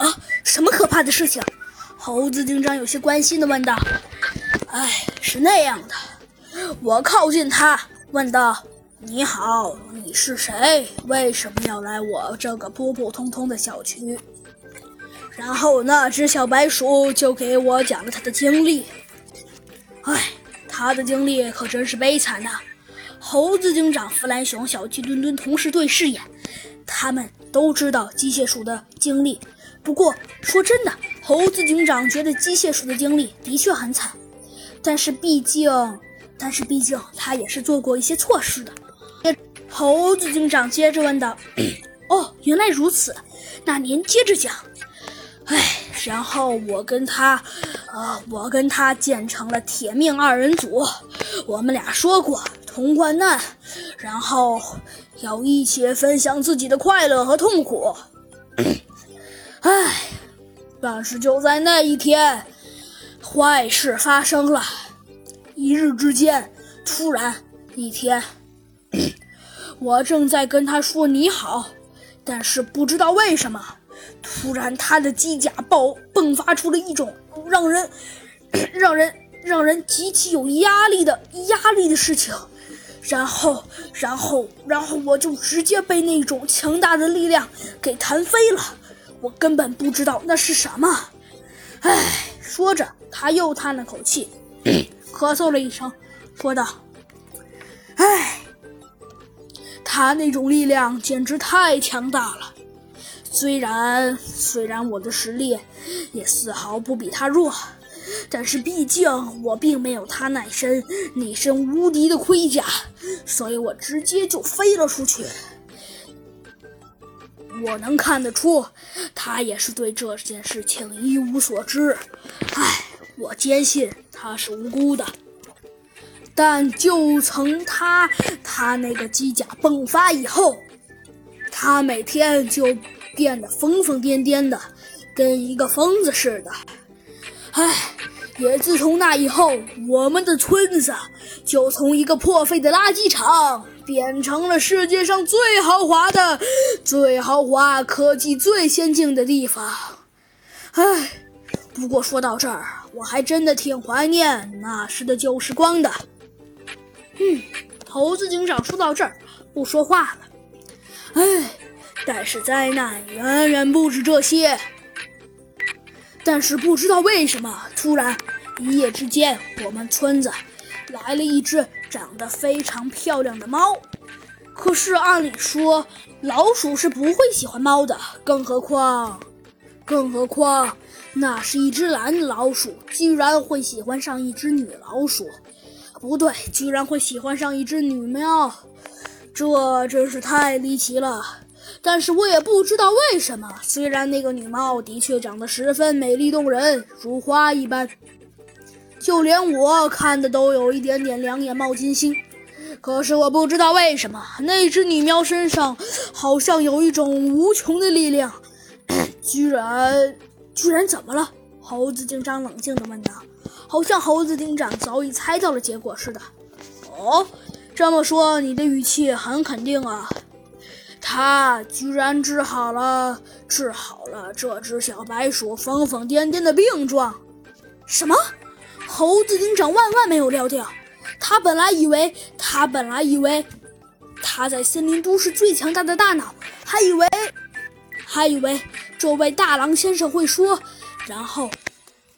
啊，什么可怕的事情？猴子警长有些关心的问道。哎，是那样的，我靠近他，问道：“你好，你是谁？为什么要来我这个普普通通的小区？”然后那只小白鼠就给我讲了他的经历。哎，他的经历可真是悲惨呐！猴子警长、弗兰熊、小鸡墩墩同时对视眼，他们都知道机械鼠的经历。不过说真的，猴子警长觉得机械鼠的经历的确很惨。但是毕竟，但是毕竟他也是做过一些错事的。猴子警长接着问道：“ 哦，原来如此，那您接着讲。”哎，然后我跟他，呃，我跟他建成了铁命二人组。我们俩说过同患难，然后要一起分享自己的快乐和痛苦。但是就在那一天。坏事发生了，一日之间，突然一天，我正在跟他说你好，但是不知道为什么，突然他的机甲爆迸发出了一种让人、让人、让人极其有压力的压力的事情，然后，然后，然后我就直接被那种强大的力量给弹飞了，我根本不知道那是什么，唉。说着，他又叹了口气，咳嗽了一声，说道：“唉，他那种力量简直太强大了。虽然虽然我的实力也丝毫不比他弱，但是毕竟我并没有他那身那身无敌的盔甲，所以我直接就飞了出去。我能看得出，他也是对这件事情一无所知。”唉，我坚信他是无辜的，但就从他他那个机甲迸发以后，他每天就变得疯疯癫癫的，跟一个疯子似的。唉，也自从那以后，我们的村子就从一个破废的垃圾场变成了世界上最豪华的、最豪华、科技最先进的地方。唉。不过说到这儿，我还真的挺怀念那时的旧时光的。嗯，猴子警长说到这儿不说话了。唉，但是灾难远远不止这些。但是不知道为什么，突然一夜之间，我们村子来了一只长得非常漂亮的猫。可是按理说，老鼠是不会喜欢猫的，更何况，更何况。那是一只男老鼠，居然会喜欢上一只女老鼠，不对，居然会喜欢上一只女喵，这真是太离奇了。但是我也不知道为什么，虽然那个女猫的确长得十分美丽动人，如花一般，就连我看的都有一点点两眼冒金星。可是我不知道为什么，那只女喵身上好像有一种无穷的力量，居然。居然怎么了？猴子警长冷静地问道，好像猴子警长早已猜到了结果似的。哦，这么说你的语气很肯定啊。他居然治好了，治好了这只小白鼠疯疯癫癫的病状。什么？猴子警长万万没有料到，他本来以为，他本来以为，他在森林都市最强大的大脑，还以为。还以为这位大狼先生会说，然后，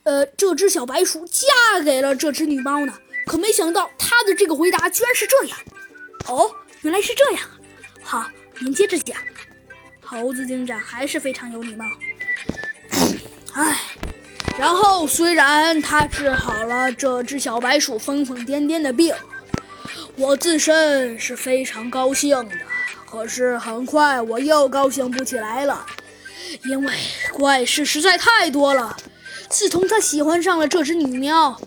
呃，这只小白鼠嫁给了这只女猫呢。可没想到他的这个回答居然是这样。哦，原来是这样。好，您接着讲。猴子警长还是非常有礼貌。唉，然后虽然他治好了这只小白鼠疯疯癫癫的病，我自身是非常高兴的。可是很快我又高兴不起来了，因为怪事实在太多了。自从他喜欢上了这只女喵，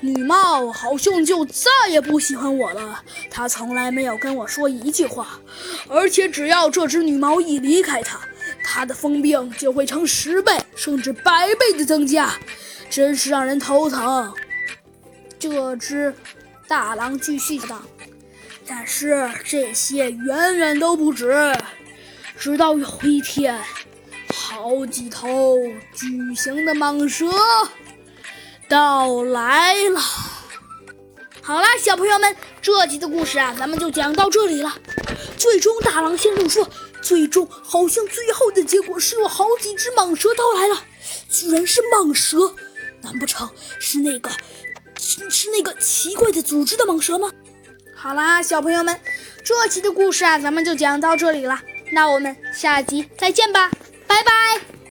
女猫好像就再也不喜欢我了。他从来没有跟我说一句话，而且只要这只女猫一离开他，他的疯病就会成十倍甚至百倍的增加，真是让人头疼。这只大狼继续道。但是这些远远都不止。直到有一天，好几头巨型的蟒蛇到来了。好啦，小朋友们，这集的故事啊，咱们就讲到这里了。最终，大狼先生说，最终好像最后的结果是有好几只蟒蛇到来了，居然是蟒蛇，难不成是那个是那个奇怪的组织的蟒蛇吗？好啦，小朋友们，这集的故事啊，咱们就讲到这里了。那我们下集再见吧，拜拜。